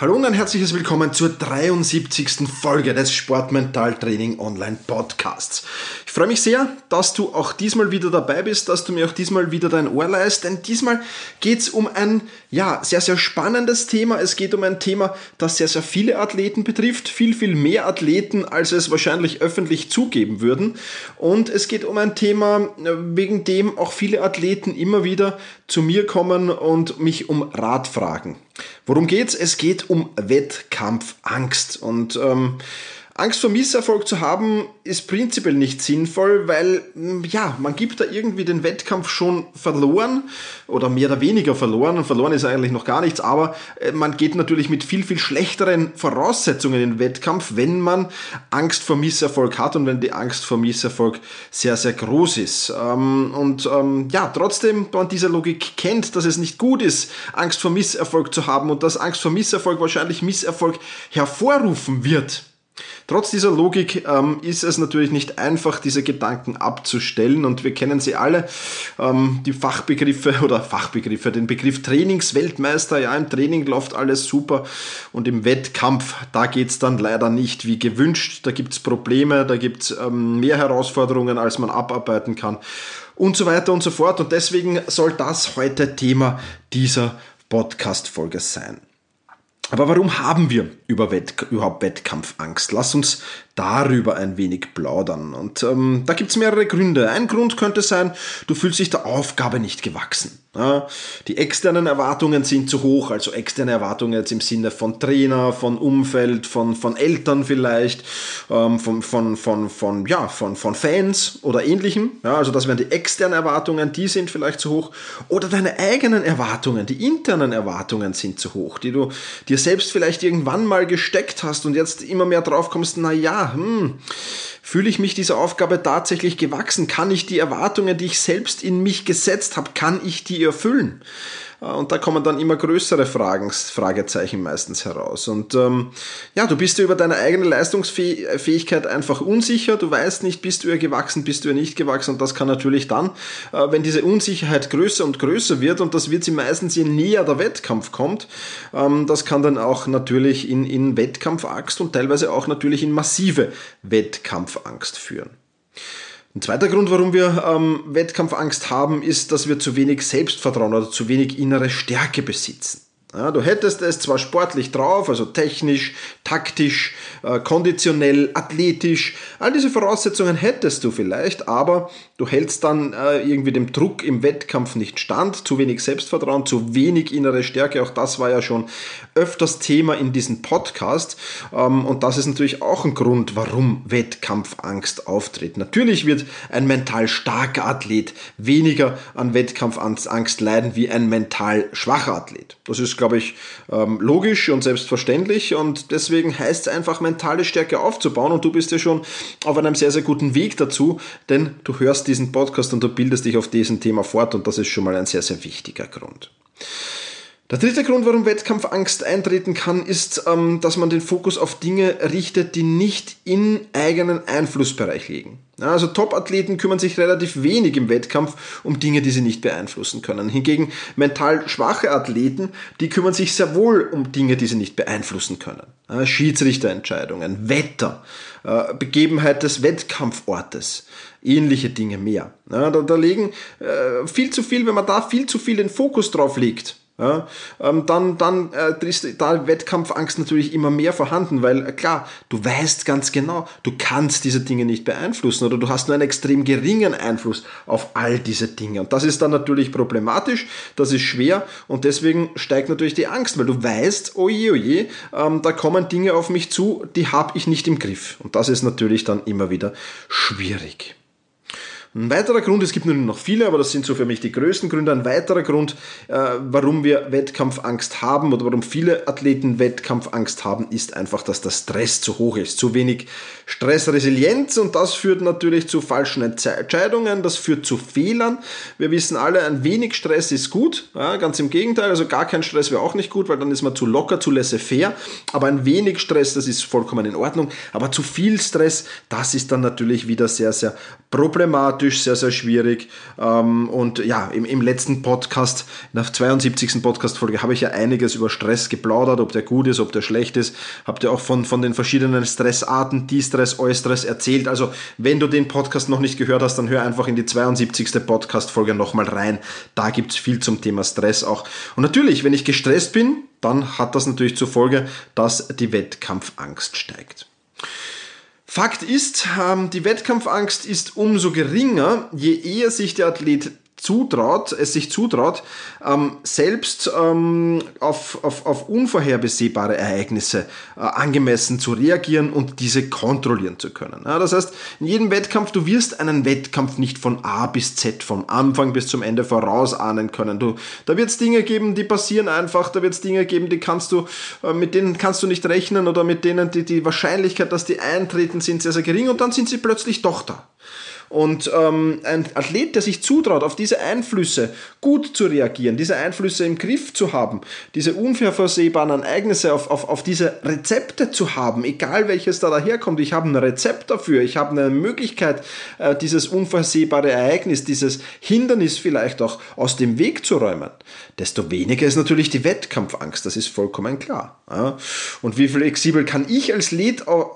Hallo und ein herzliches Willkommen zur 73. Folge des Sportmentaltraining Online Podcasts. Ich freue mich sehr, dass du auch diesmal wieder dabei bist, dass du mir auch diesmal wieder dein Ohr leist, denn diesmal geht es um ein ja, sehr, sehr spannendes Thema. Es geht um ein Thema, das sehr, sehr viele Athleten betrifft, viel, viel mehr Athleten, als es wahrscheinlich öffentlich zugeben würden. Und es geht um ein Thema, wegen dem auch viele Athleten immer wieder zu mir kommen und mich um Rat fragen. Worum geht's? Es geht um Wettkampfangst und ähm, Angst vor Misserfolg zu haben, ist prinzipiell nicht sinnvoll, weil, hm, ja, man gibt da irgendwie den Wettkampf schon verloren oder mehr oder weniger verloren. Und verloren ist eigentlich noch gar nichts, aber äh, man geht natürlich mit viel, viel schlechteren Voraussetzungen in den Wettkampf, wenn man Angst vor Misserfolg hat und wenn die Angst vor Misserfolg sehr, sehr groß ist. Ähm, und ähm, ja, trotzdem, wenn man diese Logik kennt, dass es nicht gut ist, Angst vor Misserfolg zu haben und dass Angst vor Misserfolg wahrscheinlich Misserfolg hervorrufen wird, Trotz dieser Logik ähm, ist es natürlich nicht einfach, diese Gedanken abzustellen. Und wir kennen sie alle, ähm, die Fachbegriffe oder Fachbegriffe, den Begriff Trainingsweltmeister, ja, im Training läuft alles super. Und im Wettkampf, da geht's dann leider nicht wie gewünscht, da gibt's Probleme, da gibt's ähm, mehr Herausforderungen, als man abarbeiten kann. Und so weiter und so fort. Und deswegen soll das heute Thema dieser Podcast-Folge sein. Aber warum haben wir über Wett überhaupt Wettkampfangst? Lass uns darüber ein wenig plaudern. Und ähm, da gibt's mehrere Gründe. Ein Grund könnte sein, du fühlst dich der Aufgabe nicht gewachsen. Die externen Erwartungen sind zu hoch, also externe Erwartungen jetzt im Sinne von Trainer, von Umfeld, von, von Eltern vielleicht, ähm, von, von, von, von, ja, von, von Fans oder ähnlichem. Ja, also das wären die externen Erwartungen, die sind vielleicht zu hoch. Oder deine eigenen Erwartungen, die internen Erwartungen sind zu hoch, die du dir selbst vielleicht irgendwann mal gesteckt hast und jetzt immer mehr drauf kommst, na ja, hm, Fühle ich mich dieser Aufgabe tatsächlich gewachsen? Kann ich die Erwartungen, die ich selbst in mich gesetzt habe, kann ich die erfüllen? Äh, und da kommen dann immer größere Fragen, Fragezeichen meistens heraus. Und ähm, ja, du bist dir über deine eigene Leistungsfähigkeit einfach unsicher. Du weißt nicht, bist du ihr gewachsen, bist du ihr nicht gewachsen. Und das kann natürlich dann, äh, wenn diese Unsicherheit größer und größer wird, und das wird sie meistens, je näher der Wettkampf kommt, ähm, das kann dann auch natürlich in, in Wettkampfangst und teilweise auch natürlich in massive Wettkampfangst führen. Ein zweiter Grund, warum wir ähm, Wettkampfangst haben, ist, dass wir zu wenig Selbstvertrauen oder zu wenig innere Stärke besitzen. Ja, du hättest es zwar sportlich drauf, also technisch, taktisch, äh, konditionell, athletisch, all diese Voraussetzungen hättest du vielleicht, aber du hältst dann äh, irgendwie dem Druck im Wettkampf nicht stand, zu wenig Selbstvertrauen, zu wenig innere Stärke, auch das war ja schon öfters Thema in diesem Podcast ähm, und das ist natürlich auch ein Grund, warum Wettkampfangst auftritt. Natürlich wird ein mental starker Athlet weniger an Wettkampfangst leiden wie ein mental schwacher Athlet. Das ist glaube ich, ähm, logisch und selbstverständlich. Und deswegen heißt es einfach, mentale Stärke aufzubauen. Und du bist ja schon auf einem sehr, sehr guten Weg dazu, denn du hörst diesen Podcast und du bildest dich auf diesem Thema fort. Und das ist schon mal ein sehr, sehr wichtiger Grund. Der dritte Grund, warum Wettkampfangst eintreten kann, ist, ähm, dass man den Fokus auf Dinge richtet, die nicht in eigenen Einflussbereich liegen. also Top-Athleten kümmern sich relativ wenig im Wettkampf um Dinge, die sie nicht beeinflussen können. Hingegen mental schwache Athleten, die kümmern sich sehr wohl um Dinge, die sie nicht beeinflussen können. Schiedsrichterentscheidungen, Wetter, äh, Begebenheit des Wettkampfortes, ähnliche Dinge mehr. da, legen äh, viel zu viel, wenn man da viel zu viel den Fokus drauf legt, ja, ähm, dann dann äh, ist da Wettkampfangst natürlich immer mehr vorhanden, weil äh, klar, du weißt ganz genau, du kannst diese Dinge nicht beeinflussen oder du hast nur einen extrem geringen Einfluss auf all diese Dinge. Und das ist dann natürlich problematisch, das ist schwer und deswegen steigt natürlich die Angst, weil du weißt, oje, oje, ähm, da kommen Dinge auf mich zu, die habe ich nicht im Griff. Und das ist natürlich dann immer wieder schwierig. Ein weiterer Grund, es gibt nur noch viele, aber das sind so für mich die größten Gründe, ein weiterer Grund, äh, warum wir Wettkampfangst haben oder warum viele Athleten Wettkampfangst haben, ist einfach, dass der Stress zu hoch ist. Zu wenig Stressresilienz und das führt natürlich zu falschen Entscheidungen, das führt zu Fehlern. Wir wissen alle, ein wenig Stress ist gut, ja, ganz im Gegenteil, also gar kein Stress wäre auch nicht gut, weil dann ist man zu locker, zu laissez-faire, aber ein wenig Stress, das ist vollkommen in Ordnung, aber zu viel Stress, das ist dann natürlich wieder sehr, sehr problematisch, sehr, sehr schwierig. Ähm, und ja, im, im letzten Podcast, in der 72. Podcast-Folge, habe ich ja einiges über Stress geplaudert, ob der gut ist, ob der schlecht ist. Habt ihr auch von, von den verschiedenen Stressarten, De-Stress, Eustress erzählt. Also, wenn du den Podcast noch nicht gehört hast, dann hör einfach in die 72. Podcast-Folge nochmal rein. Da gibt es viel zum Thema Stress auch. Und natürlich, wenn ich gestresst bin, dann hat das natürlich zur Folge, dass die Wettkampfangst steigt. Fakt ist, ähm, die Wettkampfangst ist umso geringer, je eher sich der Athlet zutraut, es sich zutraut, ähm, selbst ähm, auf, auf, auf unvorhersehbare Ereignisse äh, angemessen zu reagieren und diese kontrollieren zu können. Ja, das heißt, in jedem Wettkampf, du wirst einen Wettkampf nicht von A bis Z, vom Anfang bis zum Ende vorausahnen können. Du, da wird es Dinge geben, die passieren einfach, da wird es Dinge geben, die kannst du, äh, mit denen kannst du nicht rechnen oder mit denen die, die Wahrscheinlichkeit, dass die eintreten, sind sehr, sehr gering und dann sind sie plötzlich doch da. Und ähm, ein Athlet, der sich zutraut, auf diese Einflüsse gut zu reagieren, diese Einflüsse im Griff zu haben, diese unvorhersehbaren Ereignisse auf, auf, auf diese Rezepte zu haben, egal welches da daherkommt, ich habe ein Rezept dafür, ich habe eine Möglichkeit, äh, dieses unvorhersehbare Ereignis, dieses Hindernis vielleicht auch aus dem Weg zu räumen, desto weniger ist natürlich die Wettkampfangst, das ist vollkommen klar. Ja? Und wie flexibel kann ich als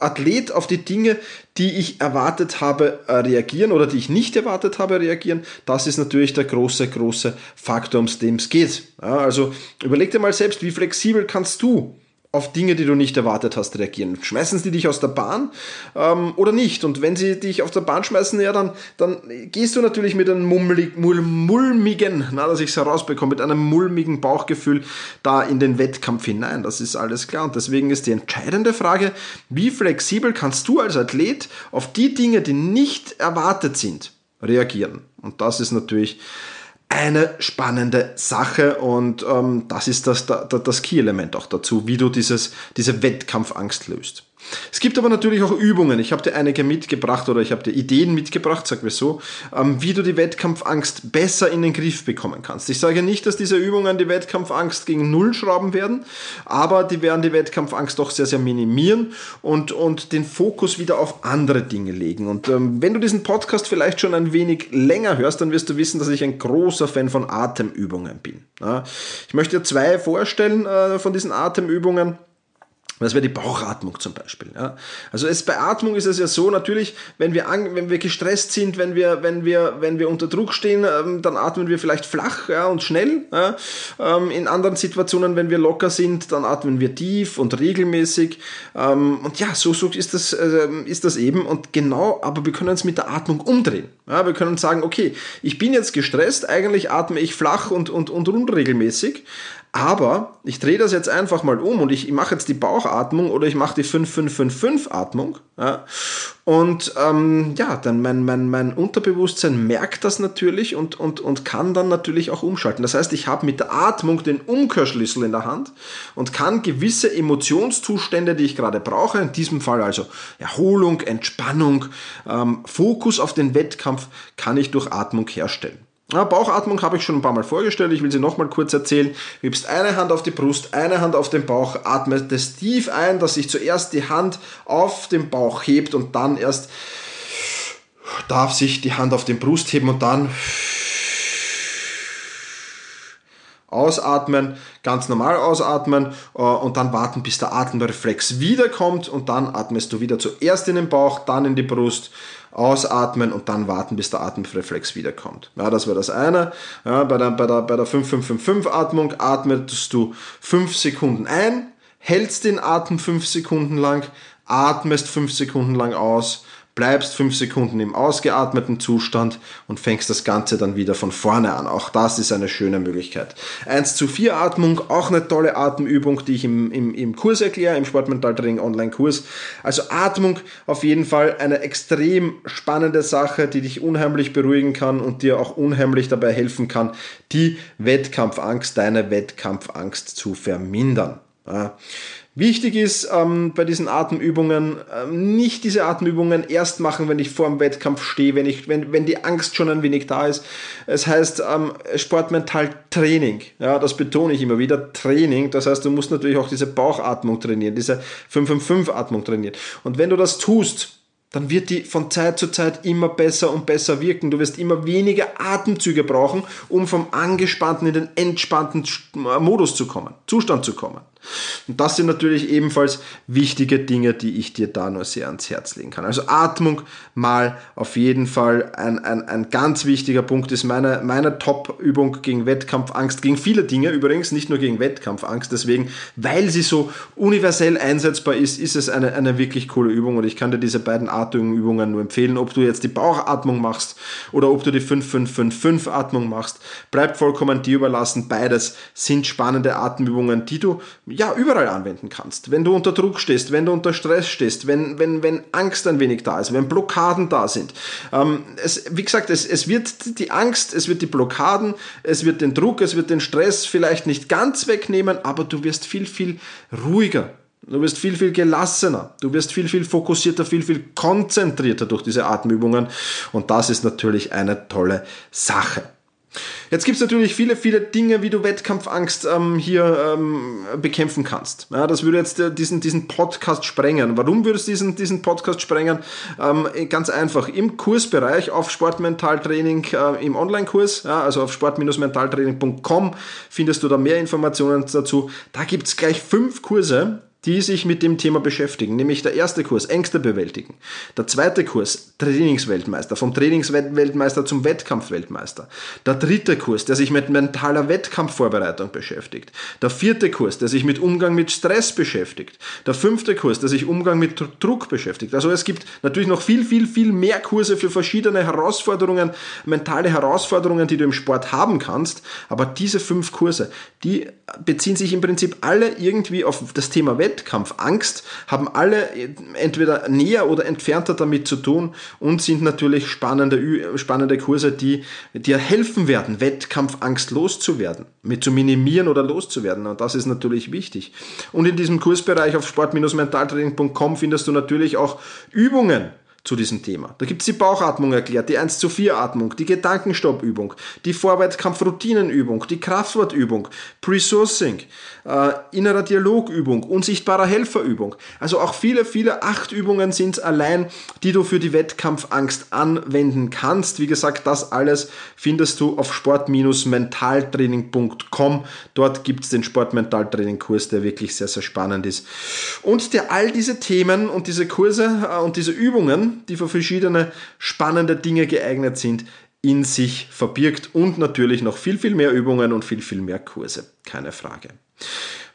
Athlet auf die Dinge, die ich erwartet habe, äh, reagieren oder die ich nicht erwartet habe, reagieren. Das ist natürlich der große, große Faktor, um den es geht. Ja, also überleg dir mal selbst, wie flexibel kannst du auf Dinge, die du nicht erwartet hast, reagieren. Schmeißen sie dich aus der Bahn ähm, oder nicht? Und wenn sie dich auf der Bahn schmeißen, ja, dann, dann gehst du natürlich mit einem mummelig, mulmigen, na, dass ich es herausbekomme, mit einem mulmigen Bauchgefühl da in den Wettkampf hinein. Das ist alles klar. Und deswegen ist die entscheidende Frage, wie flexibel kannst du als Athlet auf die Dinge, die nicht erwartet sind, reagieren? Und das ist natürlich eine spannende Sache und ähm, das ist das, das, das Key-Element auch dazu, wie du dieses, diese Wettkampfangst löst. Es gibt aber natürlich auch Übungen. Ich habe dir einige mitgebracht oder ich habe dir Ideen mitgebracht, sag wir so, ähm, wie du die Wettkampfangst besser in den Griff bekommen kannst. Ich sage nicht, dass diese Übungen die Wettkampfangst gegen Null schrauben werden, aber die werden die Wettkampfangst doch sehr, sehr minimieren und, und den Fokus wieder auf andere Dinge legen. Und ähm, wenn du diesen Podcast vielleicht schon ein wenig länger hörst, dann wirst du wissen, dass ich ein großer Fan von Atemübungen bin. Ich möchte dir zwei vorstellen äh, von diesen Atemübungen. Das wäre die Bauchatmung zum Beispiel. Ja. Also es, bei Atmung ist es ja so, natürlich, wenn wir, an, wenn wir gestresst sind, wenn wir, wenn, wir, wenn wir unter Druck stehen, ähm, dann atmen wir vielleicht flach ja, und schnell. Ja. Ähm, in anderen Situationen, wenn wir locker sind, dann atmen wir tief und regelmäßig. Ähm, und ja, so, so ist, das, äh, ist das eben. Und genau, aber wir können es mit der Atmung umdrehen. Ja, wir können sagen, okay, ich bin jetzt gestresst, eigentlich atme ich flach und, und, und unregelmäßig, aber ich drehe das jetzt einfach mal um und ich, mache jetzt die Bauchatmung oder ich mache die 5-5-5-5-Atmung. Ja, und ähm, ja, dann mein, mein, mein Unterbewusstsein merkt das natürlich und, und, und kann dann natürlich auch umschalten. Das heißt, ich habe mit der Atmung den Umkehrschlüssel in der Hand und kann gewisse Emotionszustände, die ich gerade brauche, in diesem Fall also Erholung, Entspannung, ähm, Fokus auf den Wettkampf, kann ich durch Atmung herstellen. Ja, Bauchatmung habe ich schon ein paar Mal vorgestellt, ich will sie nochmal kurz erzählen. Gibst eine Hand auf die Brust, eine Hand auf den Bauch, atmest tief ein, dass sich zuerst die Hand auf den Bauch hebt und dann erst darf sich die Hand auf den Brust heben und dann ausatmen, ganz normal ausatmen äh, und dann warten, bis der Atemreflex wiederkommt und dann atmest du wieder zuerst in den Bauch, dann in die Brust ausatmen und dann warten, bis der Atemreflex wiederkommt. Ja, das wäre das eine. Ja, bei der, bei der, bei der 5555 Atmung atmest du 5 Sekunden ein, hältst den Atem 5 Sekunden lang, atmest 5 Sekunden lang aus, bleibst fünf Sekunden im ausgeatmeten Zustand und fängst das Ganze dann wieder von vorne an. Auch das ist eine schöne Möglichkeit. 1 zu 4 Atmung, auch eine tolle Atemübung, die ich im, im, im Kurs erkläre, im Sportmentaltraining Online-Kurs. Also Atmung auf jeden Fall eine extrem spannende Sache, die dich unheimlich beruhigen kann und dir auch unheimlich dabei helfen kann, die Wettkampfangst, deine Wettkampfangst zu vermindern. Wichtig ist ähm, bei diesen Atemübungen ähm, nicht diese Atemübungen erst machen, wenn ich vor dem Wettkampf stehe, wenn, ich, wenn, wenn die Angst schon ein wenig da ist. Es heißt ähm, Sportmental Training. Ja, das betone ich immer wieder. Training. Das heißt, du musst natürlich auch diese Bauchatmung trainieren, diese 5-5-5-Atmung trainieren. Und wenn du das tust, dann wird die von Zeit zu Zeit immer besser und besser wirken. Du wirst immer weniger Atemzüge brauchen, um vom angespannten in den entspannten Modus zu kommen, Zustand zu kommen. Und das sind natürlich ebenfalls wichtige Dinge, die ich dir da nur sehr ans Herz legen kann. Also Atmung mal auf jeden Fall ein, ein, ein ganz wichtiger Punkt ist meine, meine Top-Übung gegen Wettkampfangst, gegen viele Dinge übrigens, nicht nur gegen Wettkampfangst. Deswegen, weil sie so universell einsetzbar ist, ist es eine, eine wirklich coole Übung und ich kann dir diese beiden Atemübungen nur empfehlen, ob du jetzt die Bauchatmung machst oder ob du die 5-5-5-5-Atmung machst, bleibt vollkommen dir überlassen. Beides sind spannende Atemübungen, die du ja, überall anwenden kannst. Wenn du unter Druck stehst, wenn du unter Stress stehst, wenn, wenn, wenn Angst ein wenig da ist, wenn Blockaden da sind. Ähm, es, wie gesagt, es, es wird die Angst, es wird die Blockaden, es wird den Druck, es wird den Stress vielleicht nicht ganz wegnehmen, aber du wirst viel, viel ruhiger. Du wirst viel, viel gelassener. Du wirst viel, viel fokussierter, viel, viel konzentrierter durch diese Atemübungen. Und das ist natürlich eine tolle Sache. Jetzt gibt es natürlich viele, viele Dinge, wie du Wettkampfangst ähm, hier ähm, bekämpfen kannst. Ja, das würde jetzt äh, diesen, diesen Podcast sprengen. Warum würdest du diesen, diesen Podcast sprengen? Ähm, ganz einfach. Im Kursbereich auf Sportmentaltraining äh, im Online-Kurs, ja, also auf sport-mentaltraining.com findest du da mehr Informationen dazu. Da gibt es gleich fünf Kurse, die sich mit dem Thema beschäftigen, nämlich der erste Kurs Ängste bewältigen, der zweite Kurs Trainingsweltmeister, vom Trainingsweltmeister zum Wettkampfweltmeister, der dritte Kurs, der sich mit mentaler Wettkampfvorbereitung beschäftigt, der vierte Kurs, der sich mit Umgang mit Stress beschäftigt, der fünfte Kurs, der sich Umgang mit Druck beschäftigt. Also es gibt natürlich noch viel, viel, viel mehr Kurse für verschiedene Herausforderungen, mentale Herausforderungen, die du im Sport haben kannst, aber diese fünf Kurse, die beziehen sich im Prinzip alle irgendwie auf das Thema Wettkampf Wettkampfangst haben alle entweder näher oder entfernter damit zu tun und sind natürlich spannende, spannende Kurse, die dir helfen werden, Wettkampfangst loszuwerden, mit zu minimieren oder loszuwerden. Und das ist natürlich wichtig. Und in diesem Kursbereich auf sport-mentaltraining.com findest du natürlich auch Übungen, zu diesem Thema. Da gibt es die Bauchatmung erklärt, die 1 zu 4 Atmung, die Gedankenstoppübung, die Vorwärtskampfroutinenübung, die Kraftwortübung, Pre-Sourcing, äh, innerer Dialogübung, unsichtbarer Helferübung. Also auch viele, viele acht Übungen sind es allein, die du für die Wettkampfangst anwenden kannst. Wie gesagt, das alles findest du auf sport-mentaltraining.com. Dort gibt es den Sport-Mentaltraining-Kurs, der wirklich sehr, sehr spannend ist. Und der all diese Themen und diese Kurse äh, und diese Übungen die für verschiedene spannende Dinge geeignet sind, in sich verbirgt und natürlich noch viel, viel mehr Übungen und viel, viel mehr Kurse. Keine Frage.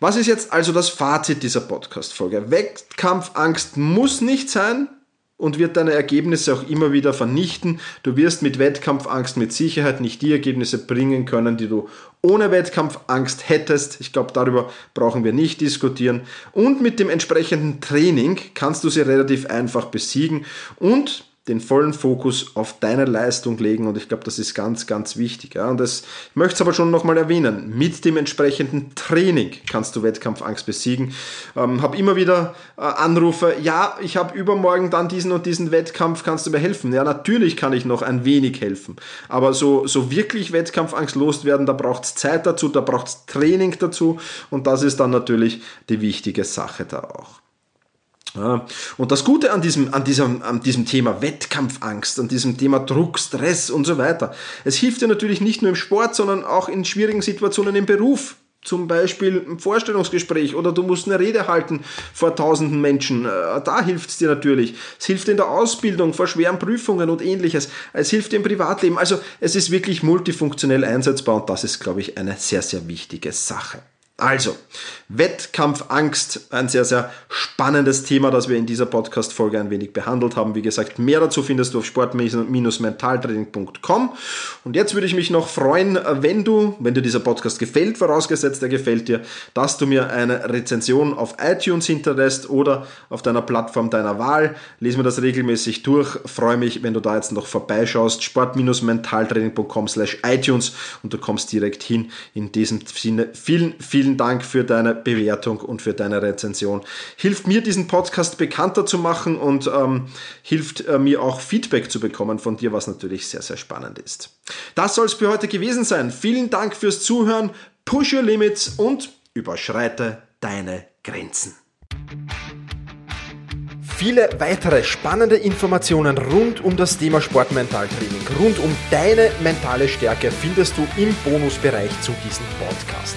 Was ist jetzt also das Fazit dieser Podcast-Folge? Wettkampfangst muss nicht sein und wird deine Ergebnisse auch immer wieder vernichten. Du wirst mit Wettkampfangst mit Sicherheit nicht die Ergebnisse bringen können, die du ohne Wettkampfangst hättest. Ich glaube, darüber brauchen wir nicht diskutieren. Und mit dem entsprechenden Training kannst du sie relativ einfach besiegen und den vollen Fokus auf deine Leistung legen und ich glaube, das ist ganz, ganz wichtig. Ja. Und das ich möchte es aber schon nochmal erwähnen. Mit dem entsprechenden Training kannst du Wettkampfangst besiegen. Ähm, habe immer wieder äh, Anrufe, ja, ich habe übermorgen dann diesen und diesen Wettkampf, kannst du mir helfen? Ja, natürlich kann ich noch ein wenig helfen. Aber so, so wirklich Wettkampfangst loswerden, da braucht es Zeit dazu, da braucht es Training dazu und das ist dann natürlich die wichtige Sache da auch. Ja. Und das Gute an diesem, an, diesem, an diesem Thema Wettkampfangst, an diesem Thema Druck, Stress und so weiter, es hilft dir natürlich nicht nur im Sport, sondern auch in schwierigen Situationen im Beruf. Zum Beispiel ein Vorstellungsgespräch oder du musst eine Rede halten vor tausenden Menschen. Äh, da hilft es dir natürlich. Es hilft in der Ausbildung, vor schweren Prüfungen und ähnliches. Es hilft im Privatleben. Also es ist wirklich multifunktionell einsetzbar und das ist, glaube ich, eine sehr, sehr wichtige Sache. Also, Wettkampfangst, ein sehr, sehr spannendes Thema, das wir in dieser Podcast-Folge ein wenig behandelt haben. Wie gesagt, mehr dazu findest du auf sport-mentaltraining.com. Und jetzt würde ich mich noch freuen, wenn du, wenn dir dieser Podcast gefällt, vorausgesetzt er gefällt dir, dass du mir eine Rezension auf iTunes hinterlässt oder auf deiner Plattform deiner Wahl. Lies mir das regelmäßig durch. Freue mich, wenn du da jetzt noch vorbeischaust. sport-mentaltraining.com slash iTunes und du kommst direkt hin. In diesem Sinne, vielen, vielen vielen Dank für deine Bewertung und für deine Rezension. Hilft mir, diesen Podcast bekannter zu machen und ähm, hilft äh, mir auch Feedback zu bekommen von dir, was natürlich sehr, sehr spannend ist. Das soll es für heute gewesen sein. Vielen Dank fürs Zuhören. Push your limits und überschreite deine Grenzen. Viele weitere spannende Informationen rund um das Thema Sportmentaltraining, rund um deine mentale Stärke findest du im Bonusbereich zu diesem Podcast.